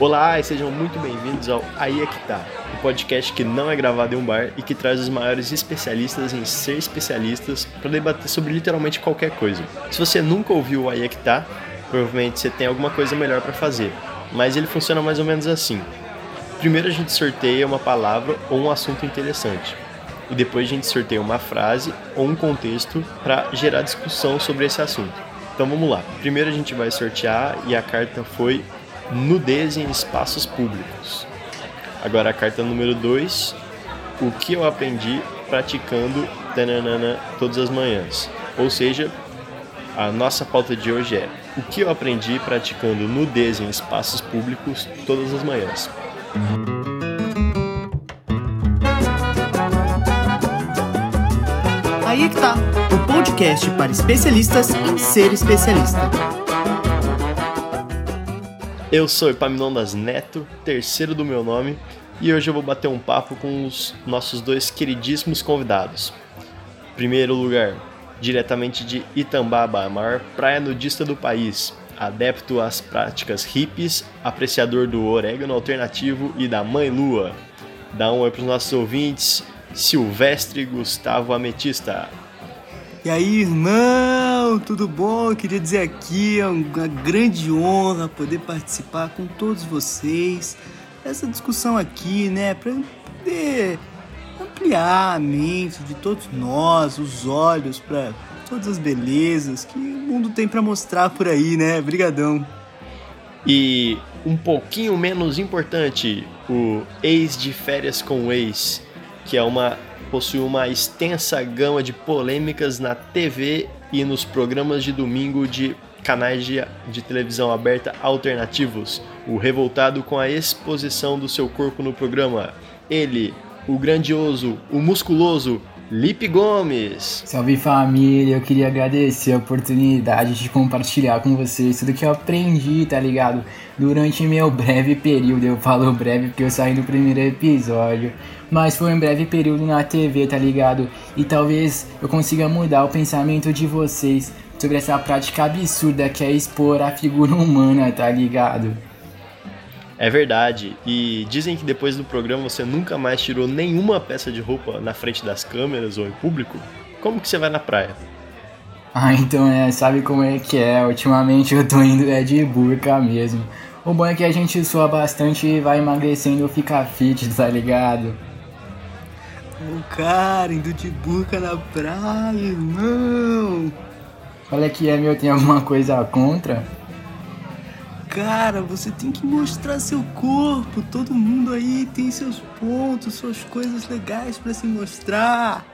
Olá e sejam muito bem-vindos ao Aí é que tá, o um podcast que não é gravado em um bar e que traz os maiores especialistas em ser especialistas para debater sobre literalmente qualquer coisa. Se você nunca ouviu o Aí é que tá, provavelmente você tem alguma coisa melhor para fazer, mas ele funciona mais ou menos assim. Primeiro a gente sorteia uma palavra ou um assunto interessante. E depois a gente sorteia uma frase ou um contexto para gerar discussão sobre esse assunto. Então vamos lá. Primeiro a gente vai sortear e a carta foi nudez em espaços públicos. Agora a carta número 2, o que eu aprendi praticando tananana, todas as manhãs. Ou seja, a nossa pauta de hoje é o que eu aprendi praticando nudez em espaços públicos todas as manhãs. Aí é que tá, o podcast para especialistas em ser especialista. Eu sou Epaminondas Neto, terceiro do meu nome, e hoje eu vou bater um papo com os nossos dois queridíssimos convidados. Primeiro lugar, diretamente de Itambaba, a maior praia nudista do país, adepto às práticas hippies, apreciador do orégano alternativo e da mãe lua. Dá um oi para os nossos ouvintes, Silvestre Gustavo Ametista. E aí, irmão, tudo bom? Eu queria dizer aqui, é uma grande honra poder participar com todos vocês dessa discussão aqui, né? Para poder ampliar a mente de todos nós, os olhos para todas as belezas que o mundo tem para mostrar por aí, né? Brigadão. E um pouquinho menos importante, o ex de férias com o ex, que é uma possui uma extensa gama de polêmicas na TV e nos programas de domingo de canais de, de, televisão aberta alternativos. O revoltado com a exposição do seu corpo no programa. Ele, o grandioso, o musculoso Lipe Gomes. Salve família, eu queria agradecer a oportunidade de compartilhar com vocês tudo que eu aprendi, tá ligado? Durante meu breve período, eu falo breve porque eu saí do primeiro episódio, mas foi um breve período na TV, tá ligado? E talvez eu consiga mudar o pensamento de vocês sobre essa prática absurda que é expor a figura humana, tá ligado? É verdade. E dizem que depois do programa você nunca mais tirou nenhuma peça de roupa na frente das câmeras ou em público. Como que você vai na praia? Ah, então é, sabe como é que é? Ultimamente eu tô indo é de burca mesmo. O bom é que a gente sua bastante e vai emagrecendo ou fica fit, tá ligado? O cara indo de burca na praia, irmão. Olha que é meu, tem alguma coisa contra? Cara, você tem que mostrar seu corpo. Todo mundo aí tem seus pontos, suas coisas legais para se mostrar.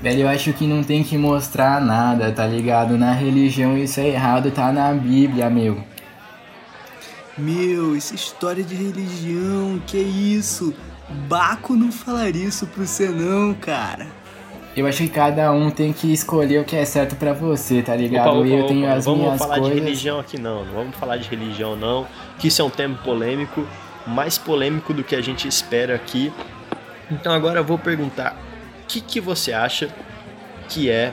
Velho, eu acho que não tem que mostrar nada, tá ligado? Na religião isso é errado, tá na Bíblia, meu. Meu, essa história de religião, que é isso? Baco não falaria isso pro você não, cara. Eu acho que cada um tem que escolher o que é certo para você, tá ligado? Opa, opa, eu tenho opa, as vamos minhas falar coisas. de religião aqui não, não vamos falar de religião não, que isso é um tema polêmico, mais polêmico do que a gente espera aqui. Então agora eu vou perguntar, o que, que você acha que é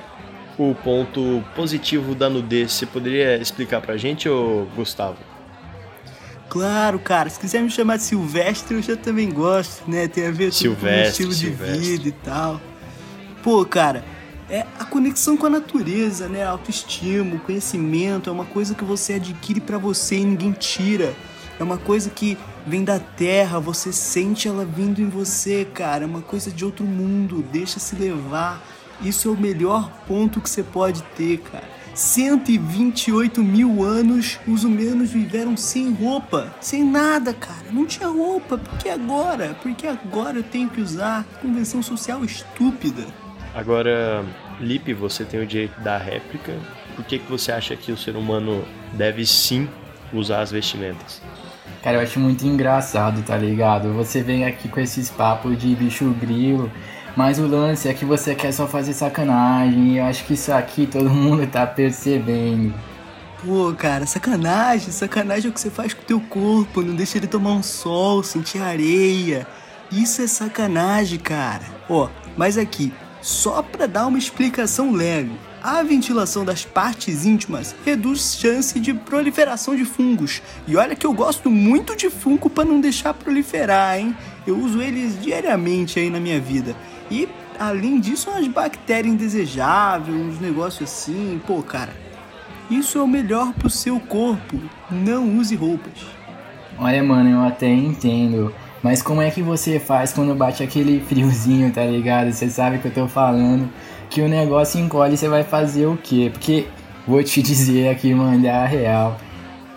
o ponto positivo da nudez? Você poderia explicar pra gente, ô Gustavo? Claro, cara. Se quiser me chamar de Silvestre, eu já também gosto, né? Tem a ver com o estilo Silvestre. de vida e tal. Pô, cara, é a conexão com a natureza, né? Autoestima, conhecimento é uma coisa que você adquire para você e ninguém tira. É uma coisa que vem da terra, você sente ela vindo em você, cara. É uma coisa de outro mundo, deixa se levar. Isso é o melhor ponto que você pode ter, cara. 128 mil anos os humanos viveram sem roupa, sem nada, cara. Não tinha roupa, por que agora? Porque agora eu tenho que usar convenção social estúpida. Agora, Lipe, você tem o direito da réplica. Por que, que você acha que o ser humano deve sim usar as vestimentas? Cara, eu acho muito engraçado, tá ligado? Você vem aqui com esses papos de bicho grilo, mas o lance é que você quer só fazer sacanagem. E eu acho que isso aqui todo mundo tá percebendo. Pô, cara, sacanagem. Sacanagem é o que você faz com o teu corpo. Não deixa ele tomar um sol, sentir areia. Isso é sacanagem, cara. Ó, mas aqui, só pra dar uma explicação leve. a ventilação das partes íntimas reduz chance de proliferação de fungos. E olha que eu gosto muito de fungo para não deixar proliferar, hein? Eu uso eles diariamente aí na minha vida. E além disso, umas bactérias indesejáveis, uns negócios assim. Pô, cara, isso é o melhor pro seu corpo. Não use roupas. Olha, mano, eu até entendo. Mas como é que você faz quando bate aquele friozinho, tá ligado? Você sabe que eu tô falando que o negócio encolhe, você vai fazer o quê? Porque vou te dizer aqui, mandar a real.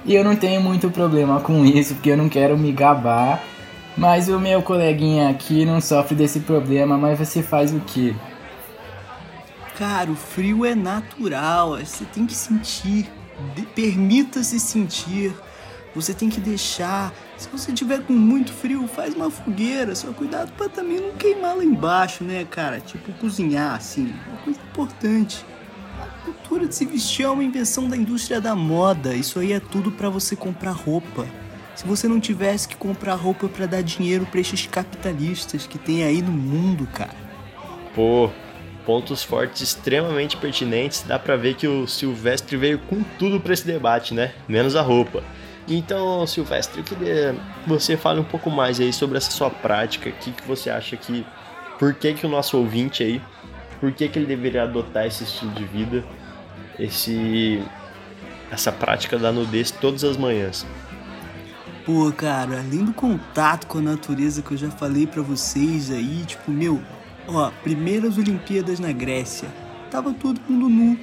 E eu não tenho muito problema com isso, porque eu não quero me gabar. Mas o meu coleguinha aqui não sofre desse problema, mas você faz o quê? Cara, o frio é natural, você tem que sentir. Permita-se sentir. Você tem que deixar. Se você tiver com muito frio, faz uma fogueira. Só cuidado para também não queimar lá embaixo, né, cara? Tipo, cozinhar, assim. Uma coisa importante. A cultura de se vestir é uma invenção da indústria da moda. Isso aí é tudo para você comprar roupa. Se você não tivesse que comprar roupa para dar dinheiro para esses capitalistas que tem aí no mundo, cara. Pô, pontos fortes extremamente pertinentes. Dá pra ver que o Silvestre veio com tudo para esse debate, né? Menos a roupa. Então, Silvestre, eu queria que você fale um pouco mais aí sobre essa sua prática, o que, que você acha que. Por que, que o nosso ouvinte aí, por que, que ele deveria adotar esse estilo de vida, esse essa prática da nudez todas as manhãs? Pô, cara, além do contato com a natureza que eu já falei para vocês aí, tipo, meu, ó, primeiras Olimpíadas na Grécia, tava todo mundo nu,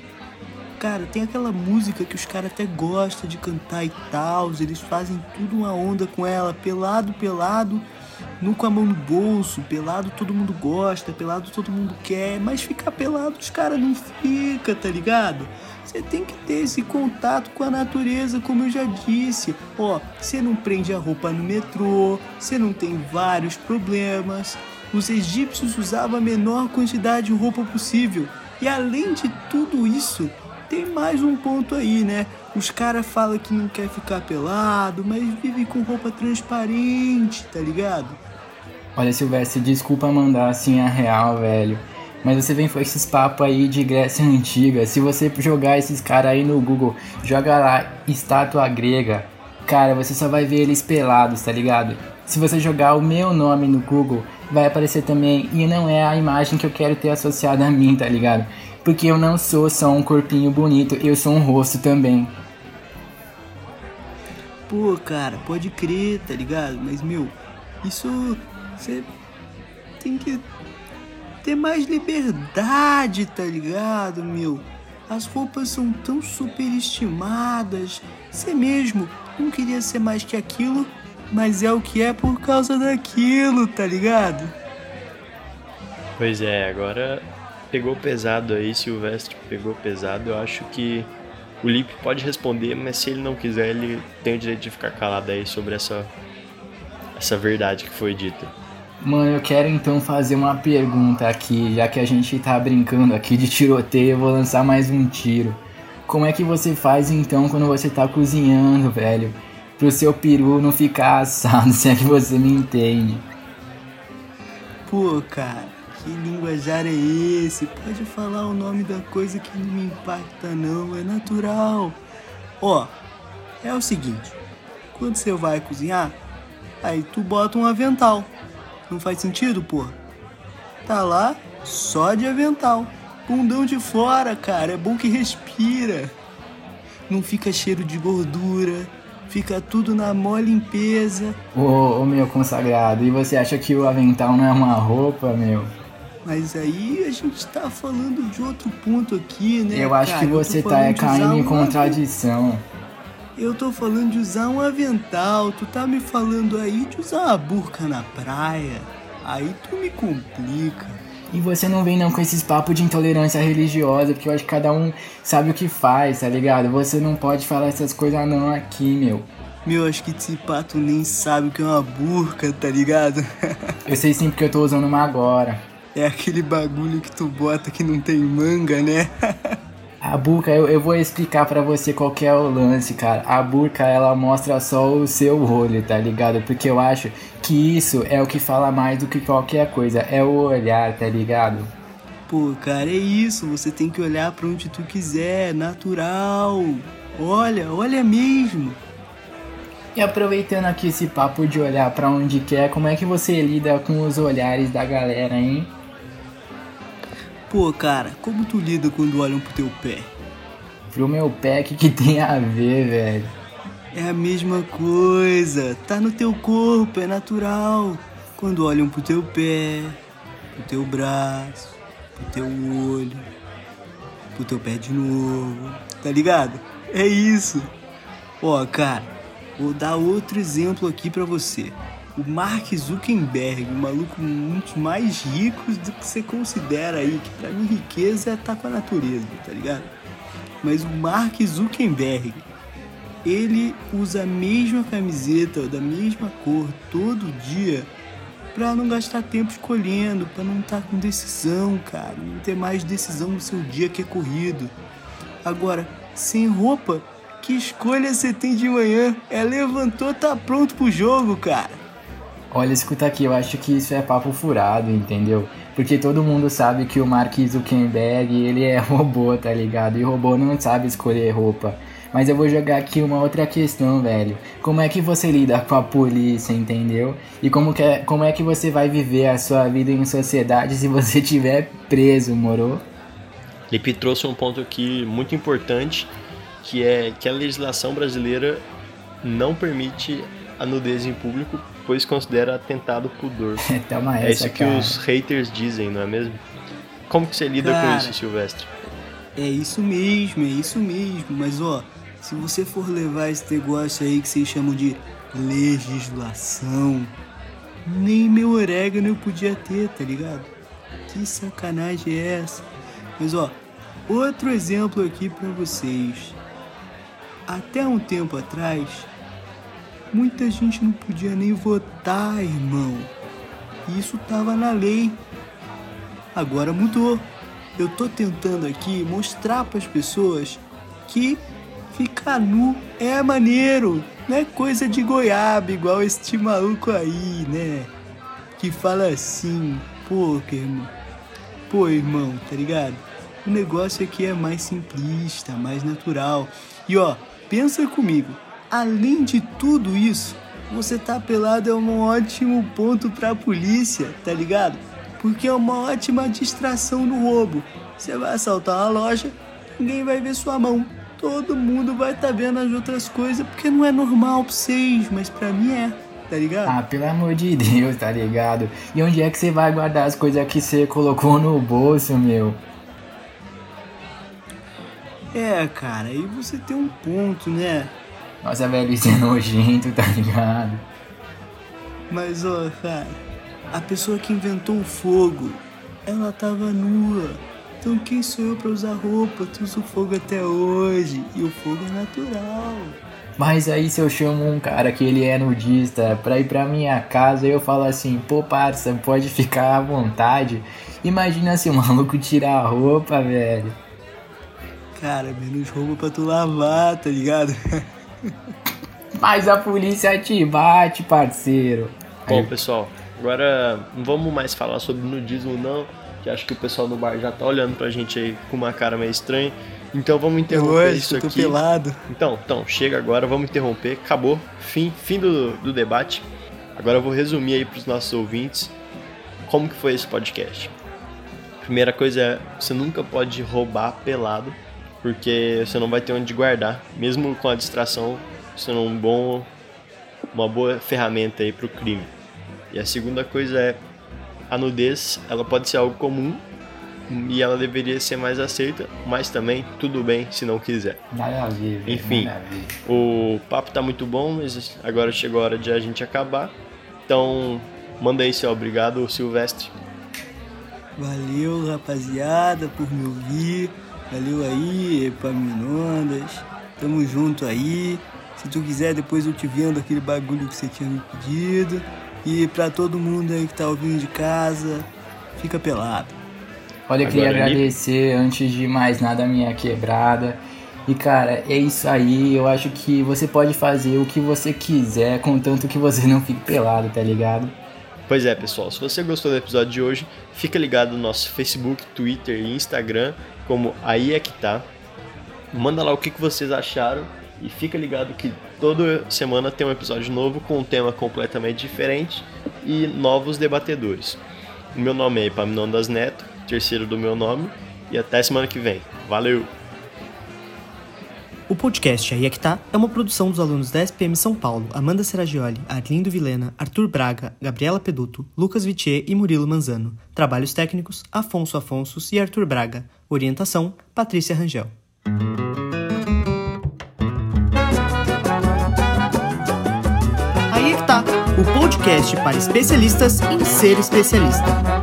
Cara, tem aquela música que os caras até gostam de cantar e tal, eles fazem tudo uma onda com ela, pelado, pelado, nu com a mão no bolso, pelado todo mundo gosta, pelado todo mundo quer, mas ficar pelado os caras não fica, tá ligado? Você tem que ter esse contato com a natureza, como eu já disse. Ó, você não prende a roupa no metrô, você não tem vários problemas. Os egípcios usavam a menor quantidade de roupa possível. E além de tudo isso, tem mais um ponto aí, né? Os caras falam que não quer ficar pelado, mas vive com roupa transparente, tá ligado? Olha, Silvestre, desculpa mandar assim a real, velho. Mas você vem com esses papos aí de Grécia Antiga. Se você jogar esses caras aí no Google, joga lá estátua grega, cara, você só vai ver eles pelados, tá ligado? Se você jogar o meu nome no Google, vai aparecer também. E não é a imagem que eu quero ter associada a mim, tá ligado? Porque eu não sou só um corpinho bonito, eu sou um rosto também. Pô, cara, pode crer, tá ligado? Mas, meu, isso. Você tem que ter mais liberdade, tá ligado, meu? As roupas são tão superestimadas. Você mesmo não queria ser mais que aquilo, mas é o que é por causa daquilo, tá ligado? Pois é, agora pegou pesado aí, Silvestre pegou pesado. Eu acho que o Lipe pode responder, mas se ele não quiser, ele tem o direito de ficar calado aí sobre essa, essa verdade que foi dita. Mano, eu quero então fazer uma pergunta aqui, já que a gente tá brincando aqui de tiroteio, eu vou lançar mais um tiro. Como é que você faz então quando você tá cozinhando, velho? Pro seu peru não ficar assado, se é que você me entende. Pô, cara, que linguajar é esse? Pode falar o nome da coisa que não me impacta não, é natural. Ó, é o seguinte, quando você vai cozinhar, aí tu bota um avental. Não faz sentido, pô? Tá lá só de avental. Bundão de fora, cara, é bom que respira. Não fica cheiro de gordura, fica tudo na mó limpeza. Ô meu consagrado, e você acha que o avental não é uma roupa, meu? Mas aí a gente tá falando de outro ponto aqui, né? Eu acho cara? que você tá caindo em contradição. Eu tô falando de usar um avental, tu tá me falando aí de usar uma burca na praia. Aí tu me complica. E você não vem não com esses papos de intolerância religiosa, porque eu acho que cada um sabe o que faz, tá ligado? Você não pode falar essas coisas não aqui, meu. Meu, acho que esse pato nem sabe o que é uma burca, tá ligado? eu sei sim porque eu tô usando uma agora. É aquele bagulho que tu bota que não tem manga, né? A burca, eu, eu vou explicar para você qual é o lance, cara. A burca, ela mostra só o seu olho, tá ligado? Porque eu acho que isso é o que fala mais do que qualquer coisa. É o olhar, tá ligado? Pô, cara, é isso. Você tem que olhar para onde tu quiser, natural. Olha, olha mesmo. E aproveitando aqui esse papo de olhar para onde quer, como é que você lida com os olhares da galera, hein? Pô, cara, como tu lida quando olham pro teu pé? Pro meu pé, o que, que tem a ver, velho? É a mesma coisa. Tá no teu corpo, é natural. Quando olham pro teu pé, pro teu braço, pro teu olho, pro teu pé de novo. Tá ligado? É isso. Ó, cara, vou dar outro exemplo aqui pra você. O Mark Zuckerberg, o maluco muito mais rico do que você considera aí, que pra mim riqueza é estar tá com a natureza, tá ligado? Mas o Mark Zuckerberg, ele usa a mesma camiseta da mesma cor todo dia para não gastar tempo escolhendo, para não estar tá com decisão, cara, não ter mais decisão no seu dia que é corrido. Agora, sem roupa, que escolha você tem de manhã? É levantou, tá pronto pro jogo, cara. Olha, escuta aqui, eu acho que isso é papo furado, entendeu? Porque todo mundo sabe que o Mark Zuckerberg, ele é robô, tá ligado? E robô não sabe escolher roupa. Mas eu vou jogar aqui uma outra questão, velho. Como é que você lida com a polícia, entendeu? E como, que é, como é que você vai viver a sua vida em sociedade se você tiver preso, moro? Lipe trouxe um ponto aqui muito importante, que é que a legislação brasileira não permite a nudez em público, pois considera atentado pudor. Toma essa, é isso que cara. os haters dizem, não é mesmo? Como que você lida Cara, com isso, Silvestre? É isso mesmo, é isso mesmo. Mas ó, se você for levar esse negócio aí que vocês chamam de legislação, nem meu orégano eu podia ter, tá ligado? Que sacanagem é essa? Mas ó, outro exemplo aqui pra vocês. Até um tempo atrás, muita gente não podia nem votar, irmão. Isso tava na lei. Agora mudou. Eu tô tentando aqui mostrar para as pessoas que ficar nu é maneiro, não é coisa de goiaba igual este maluco aí, né? Que fala assim, pô, irmão, pô, irmão, tá ligado? O negócio aqui é mais simplista, mais natural. E ó, pensa comigo, além de tudo isso, você tá pelado é um ótimo ponto pra polícia, tá ligado? Porque é uma ótima distração no roubo. Você vai assaltar uma loja, ninguém vai ver sua mão. Todo mundo vai estar tá vendo as outras coisas, porque não é normal pra vocês, mas pra mim é, tá ligado? Ah, pelo amor de Deus, tá ligado? E onde é que você vai guardar as coisas que você colocou no bolso, meu? É, cara, aí você tem um ponto, né? Nossa, velho, isso é nojento, tá ligado? Mas, ó, cara, a pessoa que inventou o fogo, ela tava nua. Então quem sou eu pra usar roupa? Tu usa o fogo até hoje. E o fogo é natural. Mas aí se eu chamo um cara que ele é nudista pra ir pra minha casa eu falo assim, pô parça, pode ficar à vontade. Imagina se o maluco tirar a roupa, velho. Cara, menos roupa pra tu lavar, tá ligado? Mas a polícia te bate, parceiro. Bom, pessoal, agora não vamos mais falar sobre nudismo não, que acho que o pessoal no bar já tá olhando pra gente aí com uma cara meio estranha. Então vamos interromper lógico, isso tô aqui. pelado. Então, então, chega agora, vamos interromper, acabou, fim, fim do, do debate. Agora eu vou resumir aí pros nossos ouvintes como que foi esse podcast. Primeira coisa é, você nunca pode roubar pelado, porque você não vai ter onde guardar, mesmo com a distração sendo um bom, uma boa ferramenta aí pro crime. E a segunda coisa é, a nudez, ela pode ser algo comum e ela deveria ser mais aceita, mas também tudo bem se não quiser. Nada a ver, velho, Enfim. O papo tá muito bom, mas agora chegou a hora de a gente acabar. Então, manda aí seu obrigado, Silvestre. Valeu, rapaziada, por me ouvir. Valeu aí, Epaminondas. Tamo junto aí. Se tu quiser, depois eu te vendo aquele bagulho que você tinha me pedido. E pra todo mundo aí que tá ouvindo de casa, fica pelado. Olha, eu queria Agora ali- agradecer antes de mais nada a minha quebrada. E cara, é isso aí. Eu acho que você pode fazer o que você quiser, contanto que você não fique pelado, tá ligado? Pois é, pessoal, se você gostou do episódio de hoje, fica ligado no nosso Facebook, Twitter e Instagram, como Aí é que tá. Manda lá o que vocês acharam e fica ligado que toda semana tem um episódio novo com um tema completamente diferente e novos debatedores. O meu nome é Epaminondas Neto, terceiro do meu nome, e até semana que vem. Valeu! O podcast Aí é que tá é uma produção dos alunos da SPM São Paulo, Amanda Seragioli, Arlindo Vilena, Arthur Braga, Gabriela Peduto, Lucas Vitier e Murilo Manzano. Trabalhos técnicos, Afonso Afonsos e Arthur Braga. Orientação, Patrícia Rangel. Aí é que tá, o podcast para especialistas em ser especialista.